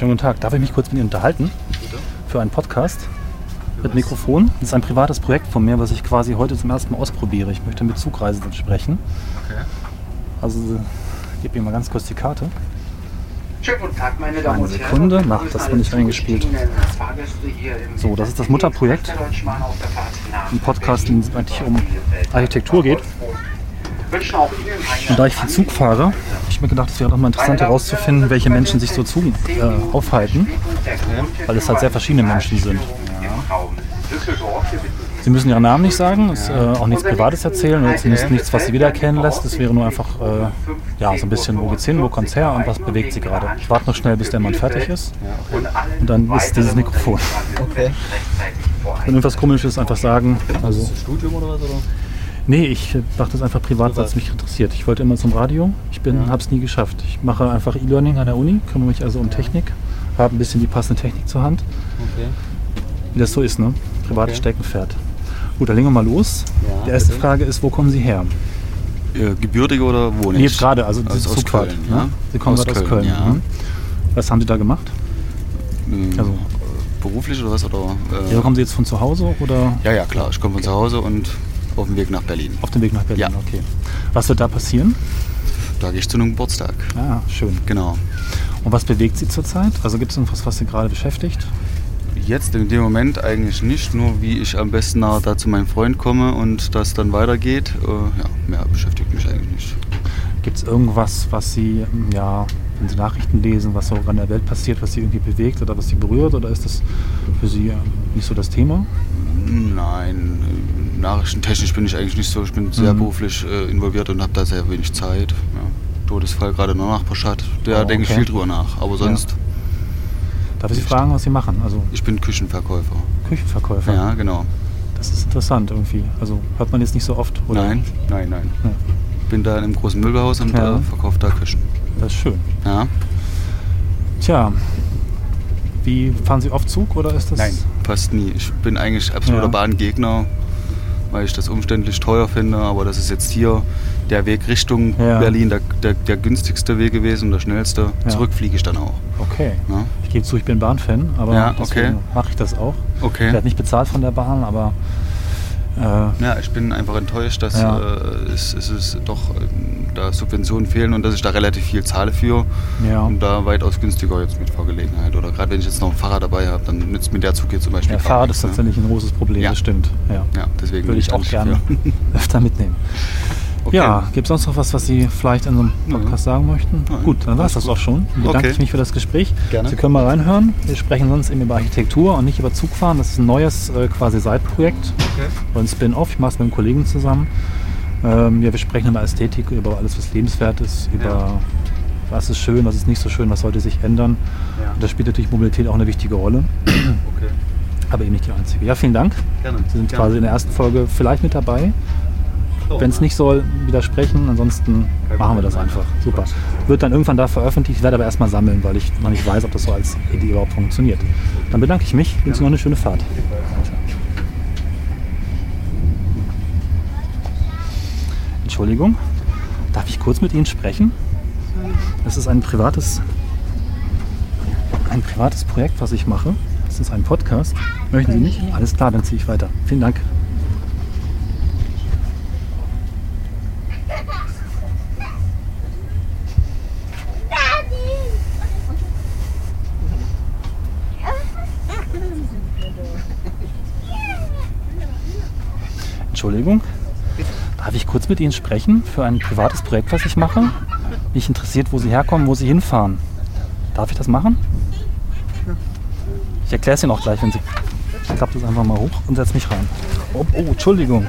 Schönen guten Tag. Darf ich mich kurz mit Ihnen unterhalten? Für einen Podcast mit Mikrofon. Das ist ein privates Projekt von mir, was ich quasi heute zum ersten Mal ausprobiere. Ich möchte mit Zugreisenden sprechen. Okay. Also ich gebe Ihnen mal ganz kurz die Karte. Schönen guten Tag, meine Damen Eine und Herren. Sekunde. Wir Na, begrüßen das bin ich eingespielt. So, das ist das Mutterprojekt. nach Ein Podcast, in dem es eigentlich um. Architektur geht. Und da ich viel Zug fahre, habe ich mir gedacht, es wäre doch mal interessant herauszufinden, welche Menschen sich so zu, äh, aufhalten. weil es halt sehr verschiedene Menschen sind. Sie müssen Ihren Namen nicht sagen, ist, äh, auch nichts Privates erzählen oder zumindest nichts, was Sie wiedererkennen lässt. Es wäre nur einfach äh, ja, so ein bisschen, wo geht's hin, wo kommt's her und was bewegt Sie gerade. Ich warte noch schnell, bis der Mann fertig ist. Und dann ist dieses Mikrofon. Okay. Wenn irgendwas komisch ist, einfach sagen. Also, Studium oder was? Oder? Nee, ich mache das einfach privat, weil es mich interessiert. Ich wollte immer zum Radio. Ich bin, habe es nie geschafft. Ich mache einfach E-Learning an der Uni, kümmere mich also um Technik, habe ein bisschen die passende Technik zur Hand. Okay. Wie das so ist, ne? Privates Okay. Steckenpferd. Gut, dann legen wir mal los. Ja, die erste bitte. Frage ist, wo kommen Sie her? Äh, gebürtig oder wo Nee, nicht? jetzt gerade, also diese aus, aus Zugfahrt. Köln, ne? ja. Sie kommen gerade aus Köln. ja. Mhm. Was haben Sie da gemacht? Ähm, Also- beruflich oder was? Oder, äh, Ja, kommen Sie jetzt von zu Hause oder ja, ja, klar. Ich komme von zu Hause und auf dem Weg nach Berlin. auf dem Weg nach Berlin? Ja. Okay. Was wird da passieren? Da gehe ich zu einem Geburtstag. Ah, schön. Genau. Und was bewegt Sie zurzeit? Also gibt es irgendwas, was Sie gerade beschäftigt? Jetzt in dem Moment eigentlich nicht, nur wie ich am besten da zu meinem Freund komme und das dann weitergeht. Äh, ja, mehr beschäftigt mich eigentlich nicht. Gibt es irgendwas, was Sie, ähm, ja, wenn Sie Nachrichten lesen, was so an der Welt passiert, was Sie irgendwie bewegt oder was Sie berührt? Oder ist das für Sie äh, nicht so das Thema? Nein, nachrichtentechnisch bin ich eigentlich nicht so. Ich bin sehr Mhm. beruflich äh, involviert und habe da sehr wenig Zeit. Ja. Todesfall gerade in der Nachbarschaft, da Oh, denke ich okay. viel drüber nach. Aber sonst, Darf ich Sie fragen, was Sie machen? Also ich bin Küchenverkäufer. Küchenverkäufer. Ja, genau. Das ist interessant irgendwie. Also hört man jetzt nicht so oft. Oder? Nein, nein, nein. Ja, Bin da in einem großen Möbelhaus und Ja. äh, verkaufe da Küchen. das ist schön. Ja? Tja, wie fahren Sie oft Zug oder ist das? fast nie. Ich bin eigentlich absoluter Ja. Bahngegner, weil ich das umständlich teuer finde. Aber das ist jetzt hier der Weg Richtung Ja. Berlin der, der, der günstigste Weg gewesen und der schnellste. Ja. Zurück fliege ich dann auch. Okay. Ja? Ich gebe zu, ich bin Bahnfan, aber Ja, okay. mache ich das auch. Ich Okay. werde nicht bezahlt von der Bahn, aber äh, Ja, ich bin einfach enttäuscht, dass äh, es, es ist doch äh, da Subventionen fehlen und dass ich da relativ viel zahle für Ja. und da weitaus günstiger jetzt mit Fahrgelegenheit. Oder gerade wenn ich jetzt noch ein Fahrrad dabei habe, dann nützt mir der Zug hier zum Beispiel. der gar Fahrrad nichts, ist tatsächlich ein großes Problem, Ja. das stimmt. Ja. Ja, deswegen Würde ich auch gerne öfter mitnehmen. Okay. Ja, gibt es sonst noch was, was Sie vielleicht in so einem Podcast sagen möchten? Nein. Gut, dann war es das auch schon. Dann bedanke Okay. ich mich für das Gespräch. Gerne. Sie können mal reinhören. Wir sprechen sonst eben über Architektur und nicht über Zugfahren. Das ist ein neues äh, quasi Seitprojekt oder ein Spin-off. Ich mache es mit einem Kollegen zusammen. Ähm, ja, wir sprechen über Ästhetik, über alles, was lebenswert ist, über Ja. was ist schön, was ist nicht so schön, was sollte sich ändern. Ja. Und da spielt natürlich Mobilität auch eine wichtige Rolle, Okay. aber eben nicht die einzige. Ja, vielen Dank. Gerne. Sie sind Gerne. quasi in der ersten Folge vielleicht mit dabei. So. Wenn es nicht soll, widersprechen. Ansonsten machen wir das einfach. Super. Wird dann irgendwann da veröffentlicht. Ich werde aber erstmal sammeln, weil ich noch nicht weiß, ob das so als Idee überhaupt funktioniert. Dann bedanke ich mich. Wünsche noch eine schöne Fahrt. Entschuldigung. Darf ich kurz mit Ihnen sprechen? Das ist ein privates, ein privates Projekt, was ich mache. Das ist ein Podcast. Möchten Sie nicht? Alles klar, dann ziehe ich weiter. Vielen Dank. Entschuldigung. Kurz mit Ihnen sprechen für ein privates Projekt, was ich mache? Mich interessiert, wo Sie herkommen, wo Sie hinfahren. Darf ich das machen? Ich erkläre es Ihnen auch gleich, wenn Sie. Ich klappe das einfach mal hoch und setze mich rein. Oh, oh, Entschuldigung.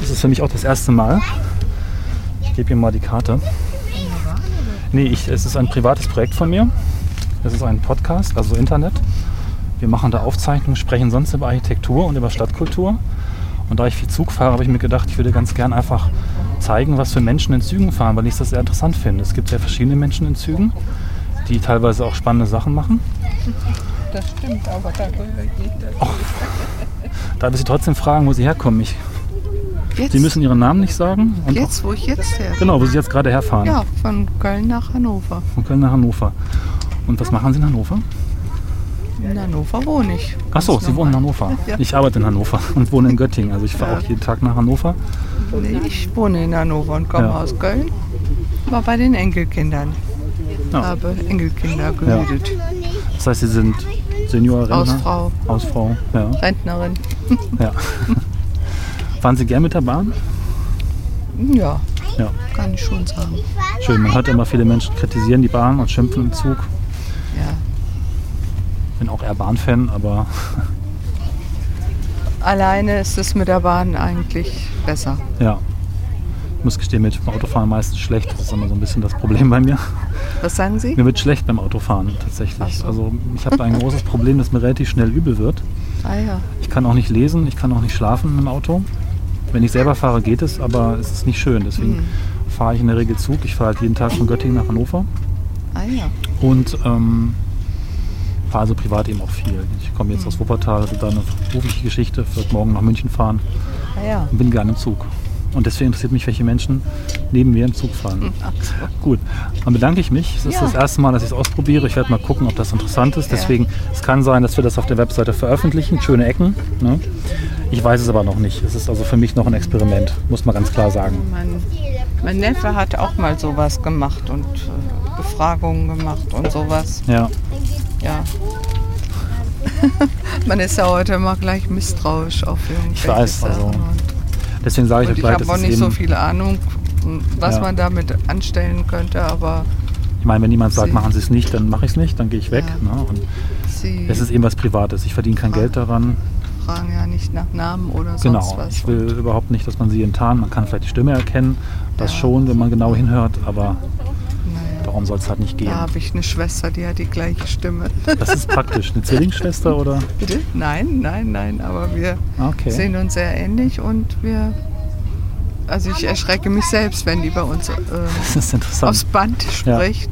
Das ist für mich auch das erste Mal. Ich gebe Ihnen mal die Karte. Nee, ich, es ist ein privates Projekt von mir. Es ist ein Podcast, also Internet. Wir machen da Aufzeichnungen, sprechen sonst über Architektur und über Stadtkultur. Und da ich viel Zug fahre, habe ich mir gedacht, ich würde ganz gern einfach zeigen, was für Menschen in Zügen fahren, weil ich das sehr interessant finde. Es gibt sehr verschiedene Menschen in Zügen, die teilweise auch spannende Sachen machen. Das stimmt, aber darüber geht das. Darf ich Sie trotzdem fragen, wo Sie herkommen? Ich Jetzt, Sie müssen Ihren Namen nicht sagen. Und jetzt wo ich jetzt her. Auch, genau, wo Sie jetzt gerade herfahren. Ja, von Köln nach Hannover. Von Köln nach Hannover. Und was machen Sie in Hannover? In Hannover wohne ich. Ach so, Sie wohnen in. Hannover. Ja. Ich arbeite in Hannover und wohne in Göttingen. Also ich fahre Ja. auch jeden Tag nach Hannover. Nee, ich wohne in Hannover und komme Ja. aus Köln. War bei den Enkelkindern. Habe Enkelkinder gehütet. Das heißt, Sie sind Seniorrentner? Hausfrau, Hausfrau, ja. Rentnerin. ja. Fahren Sie gern mit der Bahn? Ja, Ja. kann ich schon sagen. Schön. Man hört immer viele Menschen kritisieren die Bahn und schimpfen im Zug. Ja. Bin auch eher Bahnfan, aber Alleine ist es mit der Bahn eigentlich besser. ja. Ich muss gestehen, mit dem Autofahren meistens schlecht. Das ist immer so ein bisschen das Problem bei mir. Was sagen Sie? Mir wird schlecht beim Autofahren tatsächlich. So. Also ich habe ein großes Problem, dass mir relativ schnell übel wird. Ah ja. Ich kann auch nicht lesen, ich kann auch nicht schlafen im Auto. Wenn ich selber fahre, geht es, aber es ist nicht schön. Deswegen Hm. fahre ich in der Regel Zug. Ich fahre halt jeden Tag von Göttingen nach Hannover Ah ja. und ähm, fahre also privat eben auch viel. Ich komme jetzt aus Wuppertal, hatte da eine berufliche Geschichte, wird morgen nach München fahren Ah ja. und bin gerne im Zug. Und deswegen interessiert mich, welche Menschen neben mir im Zug fahren. So. Gut, dann bedanke ich mich. Es ist Ja. das erste Mal, dass ich es ausprobiere. Ich werde mal gucken, ob das interessant ist. Ja. Deswegen, es kann sein, dass wir das auf der Webseite veröffentlichen. Schöne Ecken. Ne? Ich weiß es aber noch nicht. Es ist also für mich noch ein Experiment, muss man ganz klar sagen. Mein, mein Neffe hat auch mal sowas gemacht und äh, Befragungen gemacht und sowas. Ja, Ja. Man ist ja heute immer gleich misstrauisch auf irgendwelche weiß, Sachen. also, deswegen sage ich und euch ich gleich, habe auch nicht so viel Ahnung, was Ja. man damit anstellen könnte, aber ich meine, wenn jemand sagt, machen Sie es nicht, dann mache ich es nicht, dann gehe ich weg. Ja. Ne? Es ist eben was Privates. Ich verdiene kein. Geld daran. fragen ja nicht nach Namen oder sonst Genau. was. Ich will überhaupt nicht, dass man sie enttarnt. Man kann vielleicht die Stimme erkennen. Das Ja. schon, wenn man genau hinhört. Aber. Darum soll es halt nicht gehen. Da habe ich eine Schwester, die hat die gleiche Stimme. Das ist praktisch. Eine Zwillingsschwester oder? Bitte? Nein, nein, nein, aber wir Okay. sehen uns sehr ähnlich und wir. Also ich erschrecke mich selbst, wenn die bei uns äh, aufs Band Ja. spricht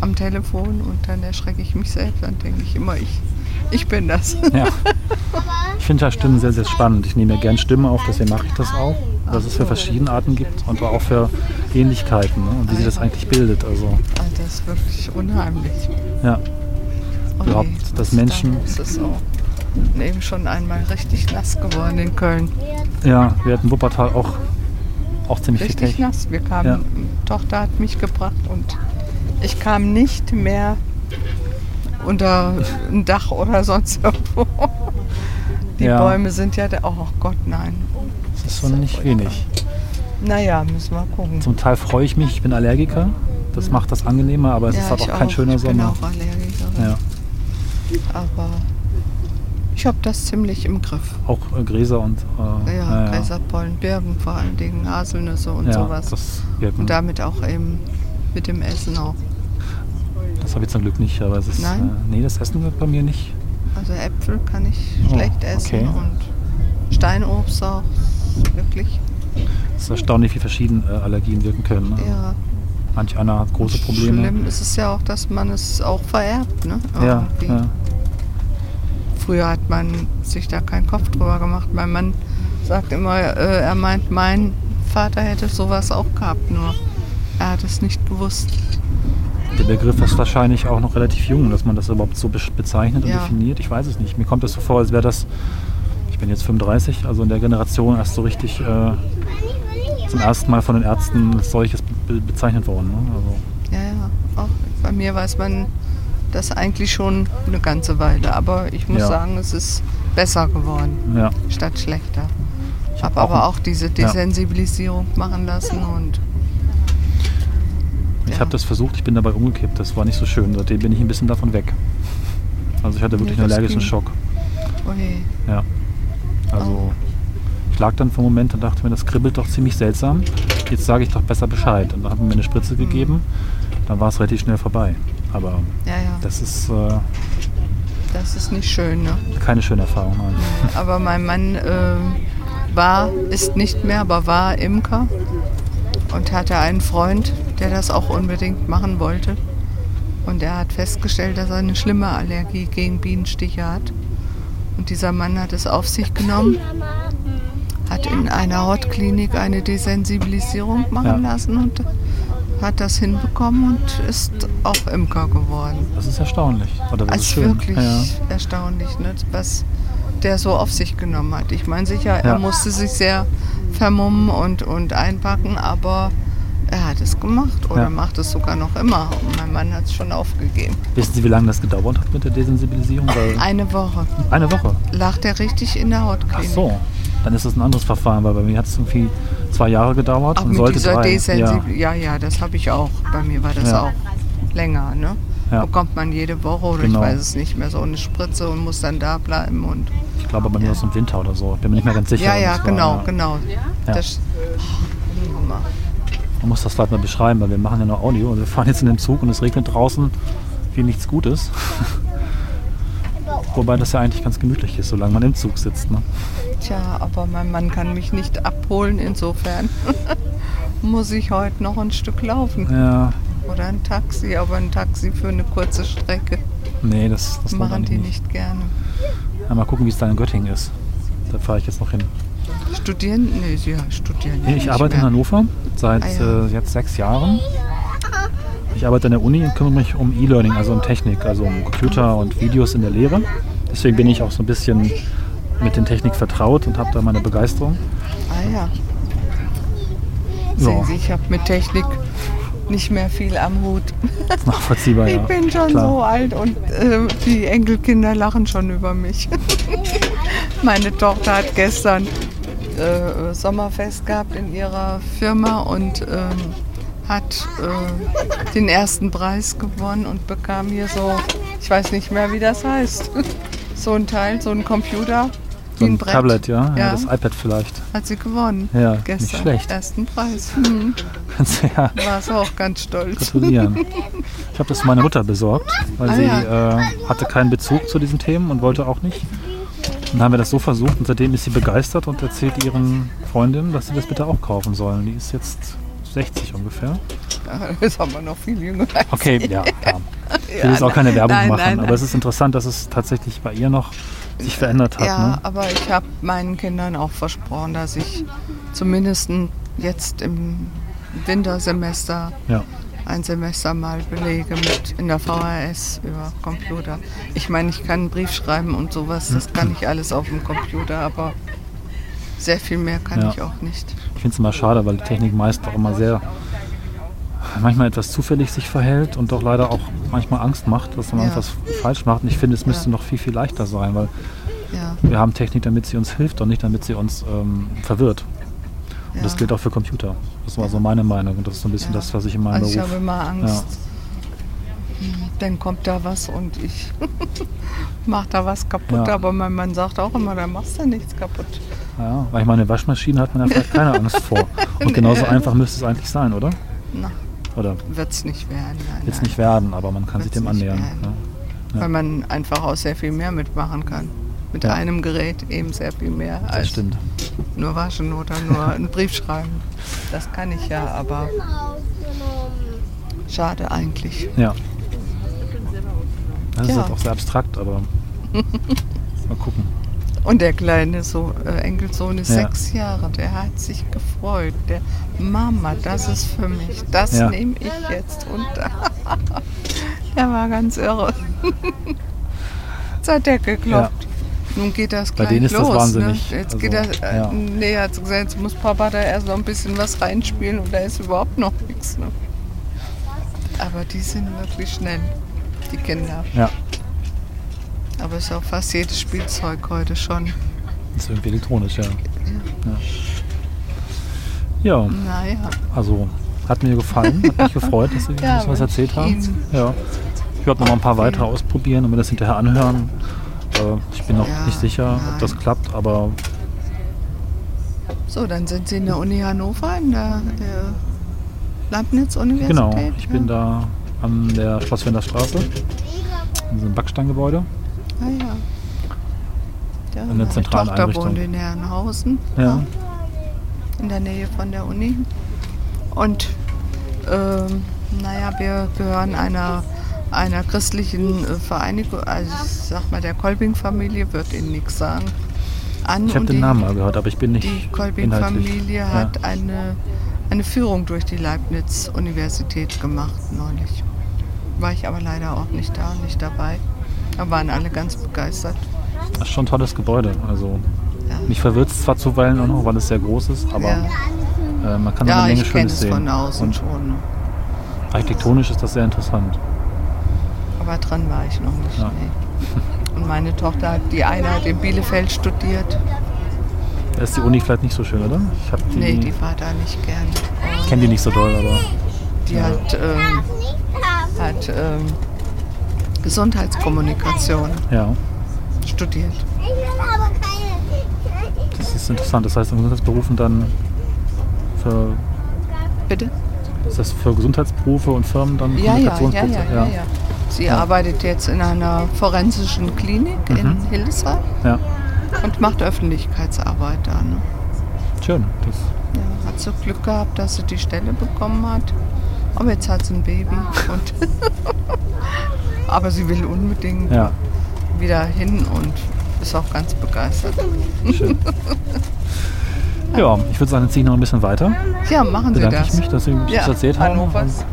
am Telefon und dann erschrecke ich mich selbst. Dann denke ich immer, ich, ich bin das. Ja. Ich finde ja Stimmen sehr, sehr spannend. Ich nehme ja gern Stimmen auf, deswegen mache ich das auch. Dass es für verschiedene Arten gibt und auch für Ähnlichkeiten ne? und wie sich das eigentlich bildet. Also Ah, Das ist wirklich unheimlich. ja, Überhaupt, je, dass was Menschen- Da ist auch. Eben schon einmal richtig nass geworden in Köln. ja, wir hatten Wuppertal auch, auch ziemlich Richtig nass. Wir kamen, Ja. Tochter hat mich gebracht und ich kam nicht mehr unter ein Dach oder sonst irgendwo. Die Ja. Bäume sind ja da. Oh Gott, nein. Das ist schon nicht wenig. Naja, müssen wir gucken. Zum Teil freue ich mich, ich bin Allergiker. Das macht das angenehmer, aber es ist halt ich auch kein schöner ich bin Sommer. auch Allergikerin. Ja. Aber ich habe das ziemlich im Griff. Auch äh, Gräser und äh, Ja, Gräserpollen, Birken vor allen Dingen, Haselnüsse und ja, sowas. Und damit auch eben mit dem Essen auch. das habe ich zum Glück nicht, aber es ist. Nein? Äh, nee, das Essen wird bei mir nicht. Also Äpfel kann ich Oh, schlecht essen okay. und Steinobst auch. Wirklich. Es ist erstaunlich, wie verschieden äh, Allergien wirken können. Ne? Ja. Manch einer hat große Probleme. Schlimm ist es ja auch, dass man es auch vererbt. Ne? Ja, ja. Früher hat man sich da keinen Kopf drüber gemacht. Mein Mann sagt immer, äh, er meint, mein Vater hätte sowas auch gehabt, nur er hat es nicht gewusst. Der Begriff ist wahrscheinlich auch noch relativ jung, dass man das überhaupt so be- bezeichnet und Ja. definiert. Ich weiß es nicht. Mir kommt es so vor, als wäre das, bin jetzt 35, also in der Generation erst so richtig äh, zum ersten Mal von den Ärzten als solches be bezeichnet worden. Ne? Also, Ja, ja. Auch bei mir weiß man das eigentlich schon eine ganze Weile. Aber ich muss Ja. sagen, es ist besser geworden, ja. statt schlechter. Ich habe hab aber auch diese Desensibilisierung machen lassen und Ich Ja. habe das versucht, ich bin dabei umgekippt. Das war nicht so schön. Seitdem bin ich ein bisschen davon weg. Also ich hatte wirklich Nee, einen allergischen ging. Schock. oh je. Ja. Also ich lag dann für einen Moment und dachte mir, das kribbelt doch ziemlich seltsam. Jetzt sage ich doch besser Bescheid. Und dann haben wir mir eine Spritze gegeben. Dann war es relativ schnell vorbei. Aber Ja, ja. das ist äh, Das ist nicht schön, ne? keine schöne Erfahrung. Nein. Aber mein Mann äh, war, ist nicht mehr, aber war Imker und hatte einen Freund, der das auch unbedingt machen wollte. Und er hat festgestellt, dass er eine schlimme Allergie gegen Bienenstiche hat. Und dieser Mann hat es auf sich genommen, hat in einer Hautklinik eine Desensibilisierung machen Ja. lassen und hat das hinbekommen und ist auch Imker geworden. Das ist erstaunlich. Oder das Also ist schön. wirklich Ja. erstaunlich, ne? was der so auf sich genommen hat. Ich meine sicher, er Ja. musste sich sehr vermummen und, und einpacken, aber er hat es gemacht oder Ja. macht es sogar noch immer. Und mein Mann hat es schon aufgegeben. Wissen Sie, wie lange das gedauert hat mit der Desensibilisierung? Weil Eine Woche eine Woche. lag der richtig in der Ach Hautklinik. so. Dann ist das ein anderes Verfahren, weil bei mir hat es irgendwie zwei Jahre gedauert Auch und mit sollte dieser drei. Ja. Ja. ja, das habe ich auch. Bei mir war das Ja. auch länger. Ne? Ja. Bekommt man jede Woche oder Genau. ich weiß es nicht mehr so eine Spritze und muss dann da bleiben und Ich glaube bei mir war es im Winter oder so. Bin mir nicht mehr ganz sicher. ja, wann ja, das war, genau, ja. genau. Man muss das vielleicht mal beschreiben, weil wir machen ja nur Audio und wir fahren jetzt in den Zug und es regnet draußen wie nichts Gutes. Wobei das ja eigentlich ganz gemütlich ist, solange man im Zug sitzt. Ne? Tja, aber mein Mann kann mich nicht abholen, insofern muss ich heute noch ein Stück laufen. Ja, Oder ein Taxi, aber ein Taxi für eine kurze Strecke nee, das, das machen die nicht. nicht gerne. Ja, mal gucken, wie es da in Göttingen ist. Da fahre ich jetzt noch hin. Studieren? Nee, sie studieren Nee, ich arbeite in mehr. Hannover seit Ah, ja. äh, jetzt sechs Jahren. Ich arbeite an der Uni und kümmere mich um E-Learning, also um Technik, also um Computer und Videos in der Lehre. Deswegen bin ich auch so ein bisschen mit den Technik vertraut und habe da meine Begeisterung. Ah ja. Sehen Sie, ich habe mit Technik nicht mehr viel am Hut. Nachvollziehbar, Ich ja. bin schon Klar. so alt und äh, die Enkelkinder lachen schon über mich. Meine Tochter hat gestern äh, Sommerfest gehabt in ihrer Firma und ähm, hat äh, den ersten Preis gewonnen und bekam hier so, ich weiß nicht mehr, wie das heißt, so ein Teil, so ein Computer, So ein Brett. Tablet, ja? ja. Ja. das iPad vielleicht. Hat sie gewonnen. Ja, nicht gestern. schlecht. Ersten Preis. Hm. Du ja War sie auch ganz stolz. gratulieren. Ich habe das für meine Mutter besorgt, weil Ah, sie ja. äh, hatte keinen Bezug zu diesen Themen und wollte auch nicht. Dann haben wir das so versucht und seitdem ist sie begeistert und erzählt ihren Freundinnen, dass sie das bitte auch kaufen sollen. Die ist jetzt 60 ungefähr. Das haben wir noch viel jünger. als Okay, ja, klar. Ich Ja, will jetzt auch keine Werbung nein, machen, nein, aber nein. es ist interessant, dass es tatsächlich bei ihr noch sich verändert hat. Ja, Ne? aber ich habe meinen Kindern auch versprochen, dass ich zumindest jetzt im Wintersemester Ja. Ein Semester mal belege mit in der VHS über Computer. Ich meine, ich kann einen Brief schreiben und sowas, das kann ich alles auf dem Computer, aber sehr viel mehr kann Ja. ich auch nicht. Ich finde es immer schade, weil die Technik meist auch immer sehr, manchmal etwas zufällig sich verhält und doch leider auch manchmal Angst macht, dass man Ja. etwas falsch macht. Und ich finde, es müsste Ja. noch viel, viel leichter sein, weil wir haben Technik, damit sie uns hilft und nicht damit sie uns ähm, verwirrt. Und ja. das gilt auch für Computer. Das war so meine Meinung und das ist so ein bisschen das, was ich in meinem Also ich Beruf... habe immer Angst. Dann kommt da was und ich mache da was kaputt. Aber mein Mann sagt auch immer, da machst du nichts kaputt. Ja, weil ich meine, Waschmaschine hat man ja vielleicht keine Angst vor. Und genauso einfach müsste es eigentlich sein, oder? Na, Oder wird es nicht werden. Jetzt nein. nicht werden, aber man kann sich Wird's dem nicht annähern. Ne? Ja. Weil man einfach auch sehr viel mehr mitmachen kann. Mit Ja. einem Gerät eben sehr viel mehr Das als stimmt. nur waschen oder nur einen Brief schreiben. Das kann ich ja, aber schade eigentlich. Ja. Das ist Ja. halt auch sehr abstrakt, aber mal gucken. Und der kleine so äh, Enkelsohn ist Ja. sechs Jahre, der hat sich gefreut. Der Mama, das ist für mich, das Ja. nehme ich jetzt. Und der war ganz irre. Zur Decke geklopft. Nun geht das Bei gleich denen ist das los. wahnsinnig. Ne? Jetzt Also, geht das, äh, ja. nee, hat sie gesagt, jetzt muss Papa da erst noch ein bisschen was reinspielen und da ist überhaupt noch nichts. Ne? Aber die sind wirklich schnell, die Kinder. Ja, Aber es ist auch fast jedes Spielzeug heute schon. ist irgendwie elektronisch, ja. Ja, ja Naja. also hat mir gefallen, hat mich gefreut, dass Sie Ja, uns was erzählt haben. Ja. Ich werde noch mal ein paar weitere ausprobieren und mir das hinterher anhören. Äh, Ich bin noch Ja, nicht sicher, ob das nein. klappt, aber So, dann sind Sie in der Uni Hannover, in der äh, Leibniz-Universität. genau, ich bin ja? da an der Schlosswender Straße, in so einem Backsteingebäude. Ah, ja. ja In der zentralen Tochter Einrichtung. wohnt in Herrenhausen, Ja. in der Nähe von der Uni. Und ähm, naja, wir gehören einer, einer christlichen äh, Vereinigung, also ich sag mal der Kolbing-Familie, wird Ihnen nichts sagen. an Ich habe den die, Namen mal gehört, aber ich bin nicht die inhaltlich. Kolbing-Familie Ja. hat eine, eine Führung durch die Leibniz-Universität gemacht neulich. War ich aber leider auch nicht da, nicht dabei. Da waren alle ganz begeistert. Das ist schon ein tolles Gebäude. Also Ja. mich verwirrt es zwar zuweilen auch noch, weil es sehr groß ist, aber ja, äh, man kann ja eine Menge ich kenne Schönes es sehen. von außen Und schon. architektonisch ist das sehr interessant. Aber dran war ich noch nicht. Ja. Nee. Und meine Tochter, hat, die eine hat in Bielefeld studiert. Da ist die Uni vielleicht nicht so schön, oder? Ich habe die, Nee, die war da nicht gern. ich kenne die nicht so doll, aber Die hat, ähm, hat ähm, Gesundheitskommunikation ja, studiert. das ist interessant. Das heißt, in Gesundheitsberufen dann für Bitte? ist das für Gesundheitsberufe und Firmen dann Ja, ja, ja, ja, ja, ja. Sie Ja. arbeitet jetzt in einer forensischen Klinik in Mhm. Hildesheim ja. und macht Öffentlichkeitsarbeit da. Ne? Schön. Das, Ja, hat so Glück gehabt, dass sie die Stelle bekommen hat. Aber jetzt hat sie ein Baby. Aber sie will unbedingt ja, wieder hin und ist auch ganz begeistert. schön. ja, ich würde sagen, jetzt ziehe ich noch ein bisschen weiter. Ja, machen Sie Bedanke das. ich mich, dass Sie mich ja, das erzählt haben.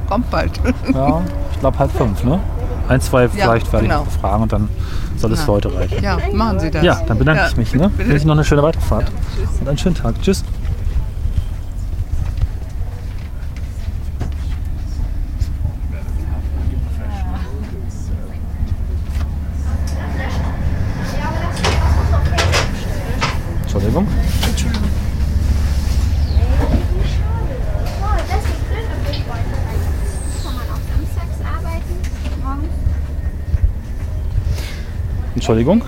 Kommt bald. Ja, ich glaube halb fünf, ne? Ein, zwei vielleicht werde genau. ich noch fragen und dann soll es für heute reichen. Ja, machen Sie das. Ja, dann bedanke ich mich. Ne? Wünsche Ihnen noch eine schöne Weiterfahrt und einen schönen Tag. Tschüss. Entschuldigung.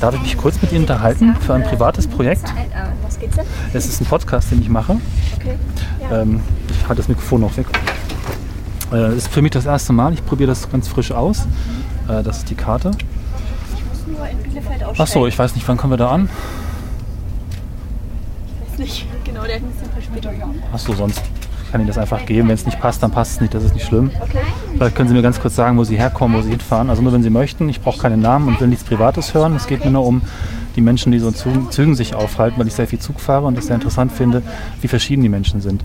Darf ich mich kurz mit Ihnen unterhalten für ein privates Projekt? Es ist ein Podcast, den ich mache. Ähm, ich halte das Mikrofon noch weg. Äh, Es ist für mich das erste Mal. Ich probiere das ganz frisch aus. Äh, das ist die Karte. Ach so, ich weiß nicht, wann kommen wir da an? weiß nicht. Genau, der hat ein bisschen Verspätung. Ach so, sonst kann ich das einfach geben. Wenn es nicht passt, dann passt es nicht. Das ist nicht schlimm. Vielleicht können Sie mir ganz kurz sagen, wo Sie herkommen, wo Sie hinfahren. Also nur, wenn Sie möchten. Ich brauche keinen Namen und will nichts Privates hören. Es geht mir nur um die Menschen, die so in Zügen, sich aufhalten, weil ich sehr viel Zug fahre und das sehr interessant finde, wie verschieden die Menschen sind.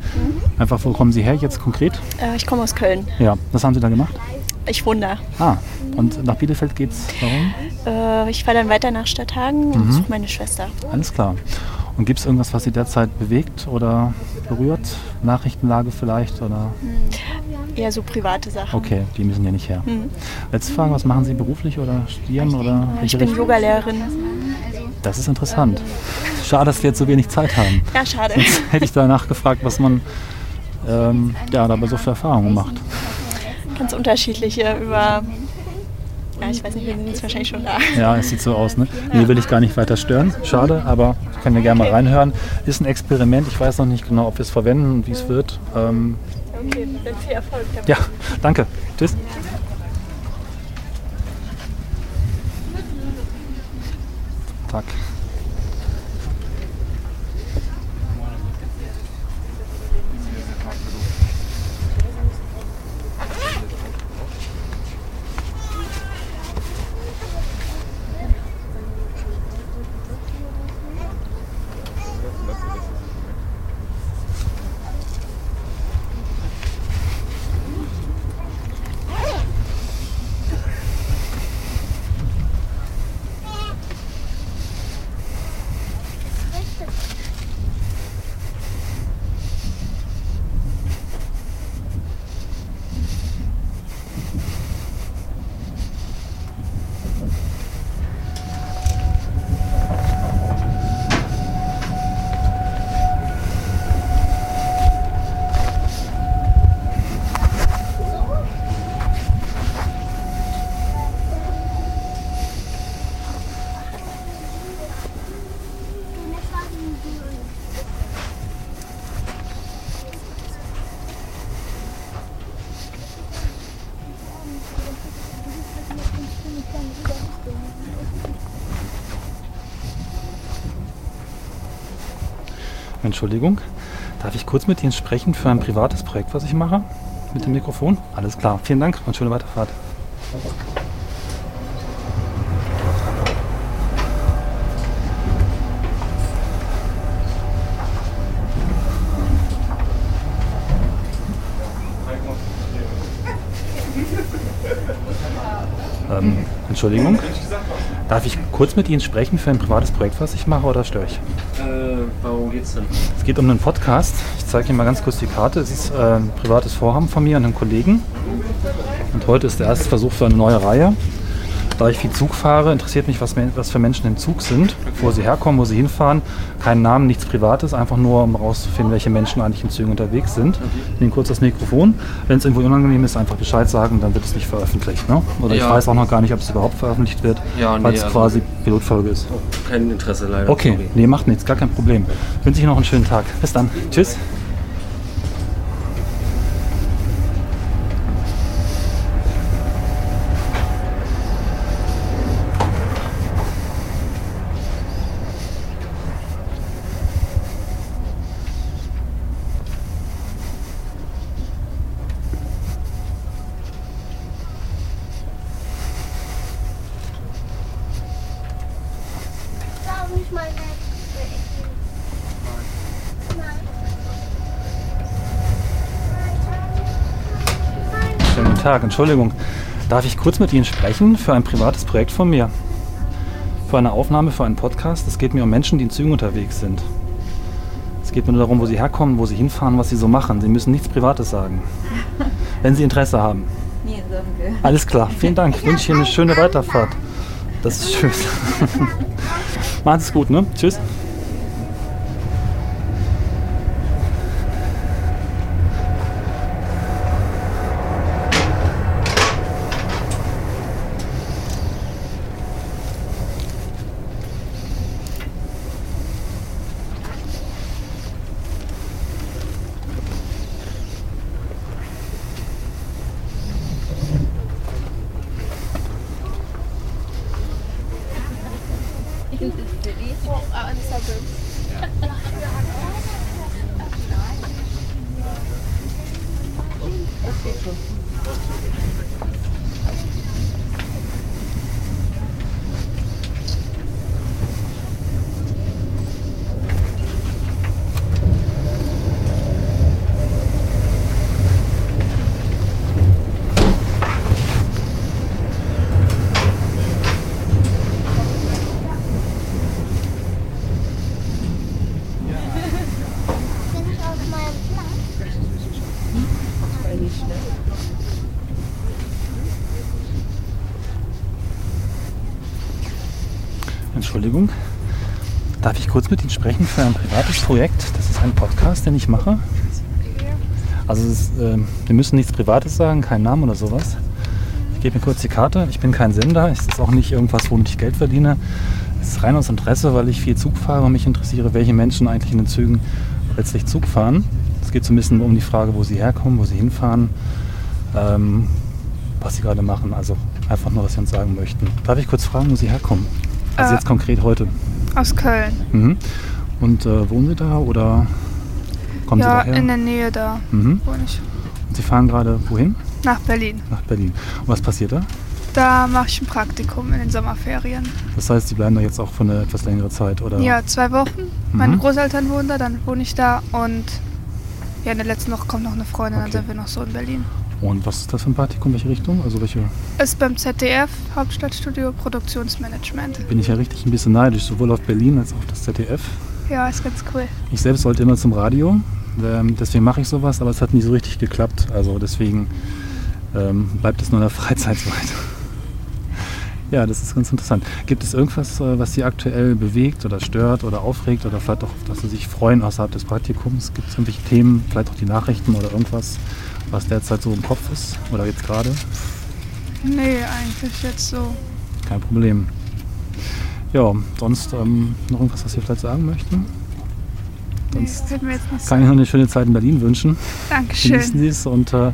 Einfach, wo kommen Sie her jetzt konkret? Äh, ich komme aus Köln. Ja, was haben Sie da gemacht? Ich wohne Ah, und nach Bielefeld geht's warum? da. Äh, ich fahre dann weiter nach Stadthagen und Mhm. suche meine Schwester. Alles klar. Und gibt es irgendwas, was Sie derzeit bewegt oder berührt? Nachrichtenlage vielleicht? Oder? Eher so private Sachen. Okay, die müssen ja nicht her. Mhm. Letzte Frage, was machen Sie beruflich oder studieren? Oder Ich bin? Yogalehrerin. Das ist interessant. Schade, dass wir jetzt so wenig Zeit haben. Ja, schade. Hätte ich danach gefragt, was man ähm, ja, dabei so für Erfahrungen macht. Ganz unterschiedliche über. Ja, ich weiß nicht, wir sind jetzt wahrscheinlich schon da. Ja, es sieht so aus. Ne? Nee, will ich gar nicht weiter stören. Schade, aber können wir gerne mal reinhören. Ist ein Experiment. Ich weiß noch nicht genau, ob wir es verwenden und wie es wird. Ähm, Okay, dann viel Erfolg. damit. ja, danke. Tschüss. Tag. Entschuldigung. Darf ich kurz mit Ihnen sprechen für ein privates Projekt, was ich mache? Mit dem Mikrofon? Alles klar. Vielen Dank und schöne Weiterfahrt. Ähm, Entschuldigung. Darf ich kurz mit Ihnen sprechen für ein privates Projekt, was ich mache, oder störe ich? Geht's denn? Es geht um einen Podcast. Ich zeige Ihnen mal ganz kurz die Karte. Es ist äh, ein privates Vorhaben von mir und einem Kollegen. Und heute ist der erste Versuch für eine neue Reihe. Da ich viel Zug fahre, interessiert mich, was, was für Menschen im Zug sind, wo sie herkommen, wo sie hinfahren. Keinen Namen, nichts Privates, einfach nur, um herauszufinden, welche Menschen eigentlich in Zügen unterwegs sind. Ich nehme kurz das Mikrofon. Wenn es irgendwo unangenehm ist, einfach Bescheid sagen, dann wird es nicht veröffentlicht. Ne? Oder ich Ja. weiß auch noch gar nicht, ob es überhaupt veröffentlicht wird, Ja, nee, weil es also- quasi Pilotfolge ist. Kein Interesse leider. Okay, sorry. nee, macht nichts, gar kein Problem. Wünsche ich noch einen schönen Tag. Bis dann. Tschüss. Tag, Entschuldigung. Darf ich kurz mit Ihnen sprechen für ein privates Projekt von mir? Für eine Aufnahme, für einen Podcast. Es geht mir um Menschen, die in Zügen unterwegs sind. Es geht mir nur darum, wo sie herkommen, wo sie hinfahren, was sie so machen. Sie müssen nichts Privates sagen. Wenn Sie Interesse haben. Nee, danke. Alles klar, vielen Dank. Ich wünsche Ihnen eine schöne Weiterfahrt. Das ist schön. Machen Sie es gut, ne? Tschüss. Bin ich auf meinem Platz? Entschuldigung. Darf ich kurz mit Ihnen sprechen für ein privates Projekt? Das ist ein Podcast, den ich mache. Also ist, ähm, wir müssen nichts Privates sagen, keinen Namen oder sowas. Ich gebe mir kurz die Karte. Ich bin kein Sender. Es ist auch nicht irgendwas, womit ich Geld verdiene. Es ist rein aus Interesse, weil ich viel Zug fahre und mich interessiere, welche Menschen eigentlich in den Zügen letztlich Zug fahren. Es geht so ein bisschen um die Frage, wo sie herkommen, wo sie hinfahren, ähm, was sie gerade machen. Also einfach nur, was sie uns sagen möchten. Darf ich kurz fragen, wo sie herkommen? Also Äh, jetzt konkret heute. Aus Köln. Mhm. Und äh, wohnen Sie da oder kommen ja, Sie daher? in der Nähe da Mhm. wohne ich. Und Sie fahren gerade wohin? Nach Berlin. Nach Berlin. Und was passiert da? Da mache ich ein Praktikum in den Sommerferien. Das heißt, Sie bleiben da jetzt auch für eine etwas längere Zeit, oder? Ja, zwei Wochen. Meine Mhm. Großeltern wohnen da, dann wohne ich da und ja, in der letzten Woche kommt noch eine Freundin, Okay. dann sind wir noch so in Berlin. Und was ist das für ein Praktikum? Welche Richtung? Also welche? Ist beim ZDF, Hauptstadtstudio Produktionsmanagement. Bin ich ja richtig ein bisschen neidisch, sowohl auf Berlin als auch auf das ZDF. Ja, ist ganz cool. Ich selbst wollte immer zum Radio, ähm, deswegen mache ich sowas, aber es hat nie so richtig geklappt. Also deswegen ähm, bleibt es nur in der Freizeit so weit. Ja, das ist ganz interessant. Gibt es irgendwas, äh, was Sie aktuell bewegt oder stört oder aufregt oder vielleicht auch, dass Sie sich freuen außerhalb des Praktikums? Gibt es irgendwelche Themen, vielleicht auch die Nachrichten oder irgendwas, was derzeit so im Kopf ist oder jetzt gerade? Nee, eigentlich jetzt so. Kein Problem. Ja, sonst ähm, noch irgendwas, was Sie vielleicht sagen möchten? Nee, Sonst fällt mir jetzt nicht kann ich noch eine schöne Zeit in Berlin wünschen. Dankeschön. Genießen Sie es und äh,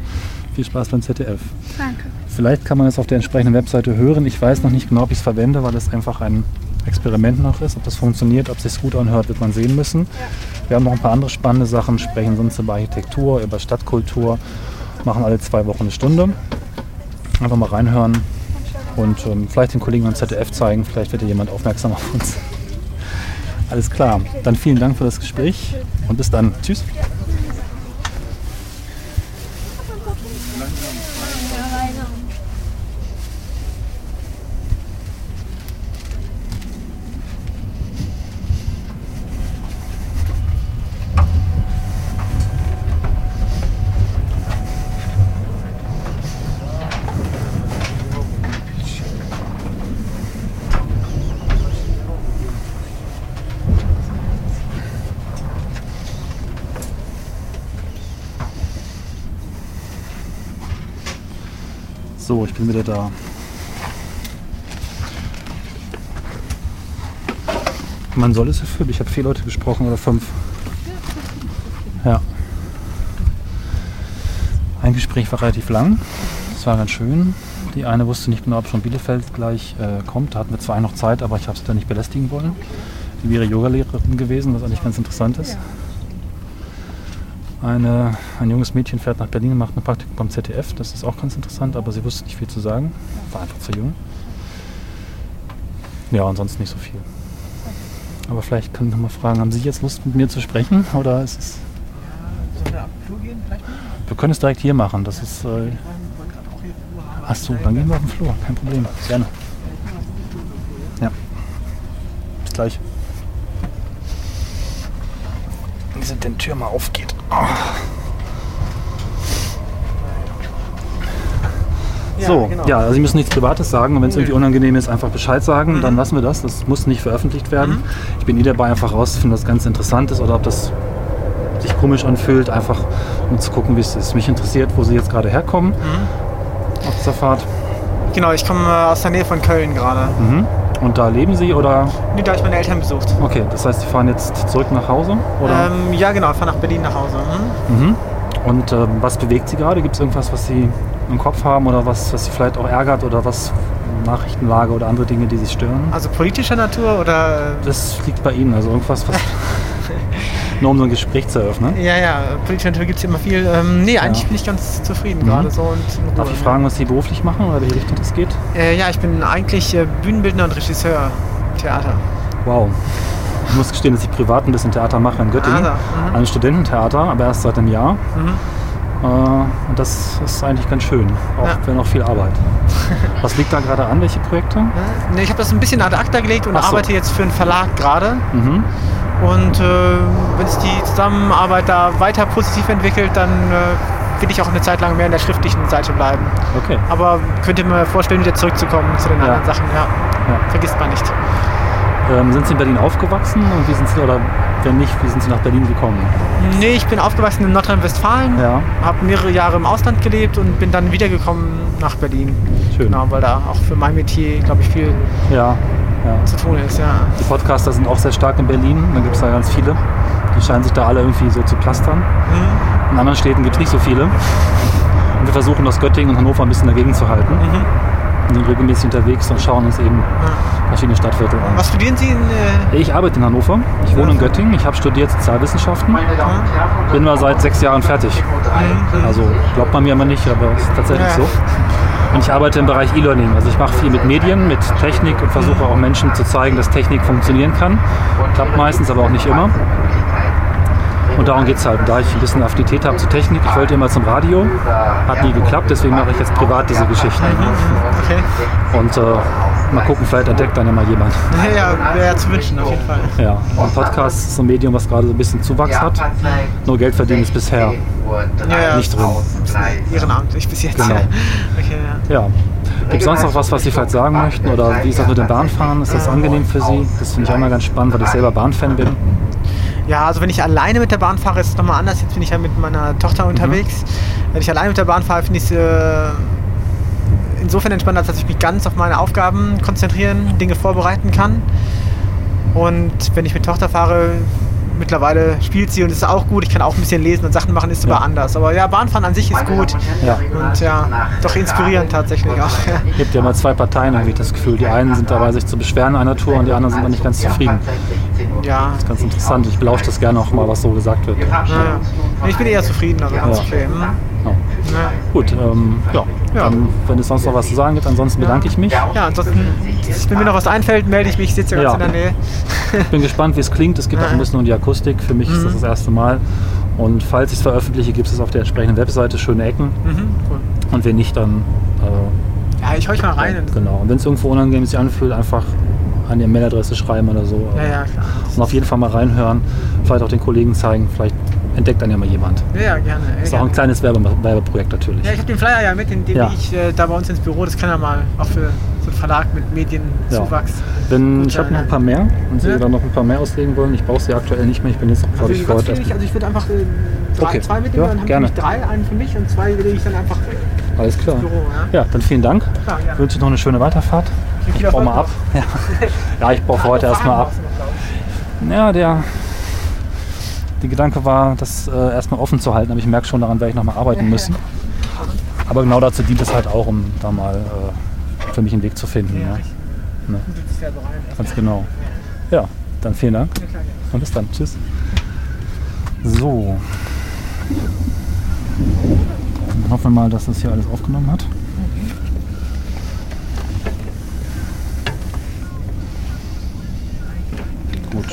viel Spaß beim ZDF. Danke. Vielleicht kann man es auf der entsprechenden Webseite hören. Ich weiß noch nicht genau, ob ich es verwende, weil es einfach ein Experiment noch ist. Ob das funktioniert, ob es sich gut anhört, wird man sehen müssen. Wir haben noch ein paar andere spannende Sachen, sprechen sonst über Architektur, über Stadtkultur, machen alle zwei Wochen eine Stunde. Einfach mal reinhören und ähm, vielleicht den Kollegen am ZDF zeigen. Vielleicht wird ja jemand aufmerksam auf uns. Alles klar. Dann vielen Dank für das Gespräch und bis dann. Tschüss. So, ich bin wieder da. Man soll es erfüllen. Ich habe vier Leute gesprochen oder fünf. Ja. Ein Gespräch war relativ lang. Das war ganz schön. Die eine wusste nicht genau, ob schon Bielefeld gleich äh, kommt. Da hatten wir zwei noch Zeit, aber ich habe sie da nicht belästigen wollen. Die wäre Yogalehrerin gewesen, was eigentlich ganz interessant ist. Eine, ein junges Mädchen fährt nach Berlin und macht ein Praktikum beim ZDF. Das ist auch ganz interessant, aber sie wusste nicht viel zu sagen. War einfach zu jung. Ja, ansonsten nicht so viel. Aber vielleicht können wir noch mal fragen, haben Sie jetzt Lust mit mir zu sprechen? Oder ist es. Wir können es direkt hier machen. Das ist. Äh Achso, dann gehen wir auf den Flur. Kein Problem. Gerne. Ja. Bis gleich. Wie sind denn Tür mal aufgeht. So, ja, also Sie müssen nichts Privates sagen und wenn es irgendwie unangenehm ist, einfach Bescheid sagen, dann lassen wir das. Das muss nicht veröffentlicht werden. Ich bin eh dabei, einfach rauszufinden, ob das ganz interessant ist oder ob das sich komisch anfühlt, einfach um zu gucken, wie es ist. Mich interessiert, wo Sie jetzt gerade herkommen auf dieser Fahrt. Genau, ich komme aus der Nähe von Köln gerade. Mhm. Und da leben Sie oder? Nee, da habe ich meine Eltern besucht. Okay, das heißt, Sie fahren jetzt zurück nach Hause? Oder? Ähm, ja, genau, ich fahre nach Berlin nach Hause. Mhm. Mhm. Und ähm, was bewegt Sie gerade? Gibt es irgendwas, was Sie im Kopf haben oder was, was Sie vielleicht auch ärgert oder was Nachrichtenlage oder andere Dinge, die Sie stören? Also politischer Natur oder? Das liegt bei Ihnen, also irgendwas, was nur um so ein Gespräch zu eröffnen. Ja, ja, politischer Natur gibt es immer viel. Ähm, nee, eigentlich bin ich ganz zufrieden Mhm. gerade so. Und Darf ich fragen, was Sie beruflich machen oder welche Richtung das geht? Äh, ja, ich bin eigentlich äh, Bühnenbildner und Regisseur Theater. Wow. Ich muss gestehen, dass ich privat ein bisschen Theater mache in Göttingen. Da, mhm. Ein Studententheater, aber erst seit einem Jahr. Mhm. Äh, und das ist eigentlich ganz schön, auch Ja. wenn auch viel Arbeit. Was liegt da gerade an? Welche Projekte? Nee, ich habe das ein bisschen ad acta gelegt und so. arbeite jetzt für einen Verlag gerade. Mhm. Und äh, wenn sich die Zusammenarbeit da weiter positiv entwickelt, dann äh, will ich auch eine Zeit lang mehr in der schriftlichen Seite bleiben. Okay. Aber könnt ihr mir vorstellen, wieder zurückzukommen zu den Ja. anderen Sachen. Ja. Ja. Vergisst man nicht. Ähm, sind Sie in Berlin aufgewachsen und wie sind Sie, oder wenn nicht, wie sind Sie nach Berlin gekommen? Nee, ich bin aufgewachsen in Nordrhein-Westfalen, Ja. habe mehrere Jahre im Ausland gelebt und bin dann wiedergekommen nach Berlin. Schön. Genau, weil da auch für mein Metier, glaube ich, viel Ja. Ja. zu tun ist. Ja. Die Podcaster sind auch sehr stark in Berlin. Da gibt es da ganz viele. Die scheinen sich da alle irgendwie so zu plastern. Mhm. In anderen Städten gibt es nicht so viele. Und wir versuchen das Göttingen und Hannover ein bisschen dagegen zu halten. Mhm. Wir sind regelmäßig unterwegs und schauen uns eben verschiedene Stadtviertel an. Was studieren Sie in. Äh, Ich arbeite in Hannover. Ich wohne in Göttingen. Ich habe studiert Sozialwissenschaften. Bin mal seit sechs Jahren fertig. Also glaubt man mir immer nicht, aber es ist tatsächlich Ja. so. Und ich arbeite im Bereich E-Learning. Also ich mache viel mit Medien, mit Technik und versuche auch Menschen zu zeigen, dass Technik funktionieren kann. Klappt meistens, aber auch nicht immer. Und darum geht es halt. Da ich ein bisschen Affinität habe zur Technik, ich wollte immer zum Radio, hat nie geklappt, deswegen mache ich jetzt privat diese Geschichten. okay. Und äh, mal gucken, vielleicht entdeckt dann ja mal jemand. Ja, ja, wäre zu wünschen, auf jeden Fall. Ja, ein Podcast ist so ein Medium, was gerade so ein bisschen Zuwachs hat. Nur Geld verdienen ist bisher Ja, nicht drin. Ehrenamtlich bis jetzt. Genau. Okay, ja. Ja. Gibt es sonst noch was, was Sie vielleicht sagen möchten? Oder wie ist das mit dem Bahnfahren? Ist das angenehm für Sie? Das finde ich auch mal ganz spannend, weil ich selber Bahnfan bin. Ja, also wenn ich alleine mit der Bahn fahre, ist es nochmal anders. Jetzt bin ich ja mit meiner Tochter Mhm. unterwegs. Wenn ich alleine mit der Bahn fahre, finde ich es äh, insofern entspannt, als dass ich mich ganz auf meine Aufgaben konzentrieren, Dinge vorbereiten kann. Und wenn ich mit Tochter fahre, mittlerweile spielt sie und ist auch gut. Ich kann auch ein bisschen lesen und Sachen machen, ist aber anders. Aber ja, Bahnfahren an sich ist gut. Ja. Und ja, doch inspirierend tatsächlich auch. Es gibt ja immer zwei Parteien, habe ich das Gefühl. Die einen sind dabei, sich zu beschweren einer Tour und die anderen sind dann nicht ganz zufrieden. Ja, Das ist ganz interessant. Ich belausche das gerne auch mal, was so gesagt wird. ja, ja. Ich bin eher zufrieden, also ganz Ja. okay. Hm. Ja. Ja. Gut, ähm, ja. Ja. Dann, wenn es sonst noch was zu sagen gibt, ansonsten bedanke ich mich. Ja, ansonsten, wenn mir noch was einfällt, melde ich mich. Ich sitze ja ganz in der Nähe. Ich bin gespannt, wie es klingt. Es geht auch ein bisschen um die Akustik. Für mich ist das das erste Mal. Und falls ich es veröffentliche, gibt es auf der entsprechenden Webseite schöne Ecken. Mhm, cool. Und wenn nicht, dann äh, Ja, ich horch mal rein. Genau. Und wenn es irgendwo unangenehm sich anfühlt, einfach an die Mailadresse schreiben oder so. ja, ja, klar. Und auf jeden Fall mal reinhören. Vielleicht auch den Kollegen zeigen. Vielleicht entdeckt dann ja mal jemand. Ja, ja, gerne. Ja, Ist auch ein kleines Werbe Werbeprojekt natürlich. ja ich habe den Flyer ja mit, den, den Ja. ich äh, da bei uns ins Büro. Das kann ja mal auch für so einen Verlag mit Medienzuwachs. Wenn, Gut ich habe noch ein ja. paar mehr und Sie Ja. dann noch ein paar mehr auslegen wollen. Ich brauche sie aktuell nicht mehr. Ich bin jetzt auch, glaube Also, ich, heute wenig, erst. also ich würde einfach äh, drei, Okay. zwei mitnehmen, Ja, dann gerne. wir drei, einen für mich und zwei lege ich dann einfach Alles klar. Büro. Ja? Ja, dann vielen Dank. Klar. Ich wünsche noch eine schöne Weiterfahrt. Viel Ich baue mal ab. Ja, ja ich baue heute erstmal ab. Ja, der, die Gedanke war, das äh, erstmal offen zu halten, aber ich merke schon, daran werde ich nochmal arbeiten müssen. Aber genau dazu dient es halt auch, um da mal äh, für mich einen Weg zu finden. Ja. Ne? Ganz genau. Ja, dann vielen Dank und bis dann. Tschüss. So. Dann hoffen wir mal, dass das hier alles aufgenommen hat. Gut.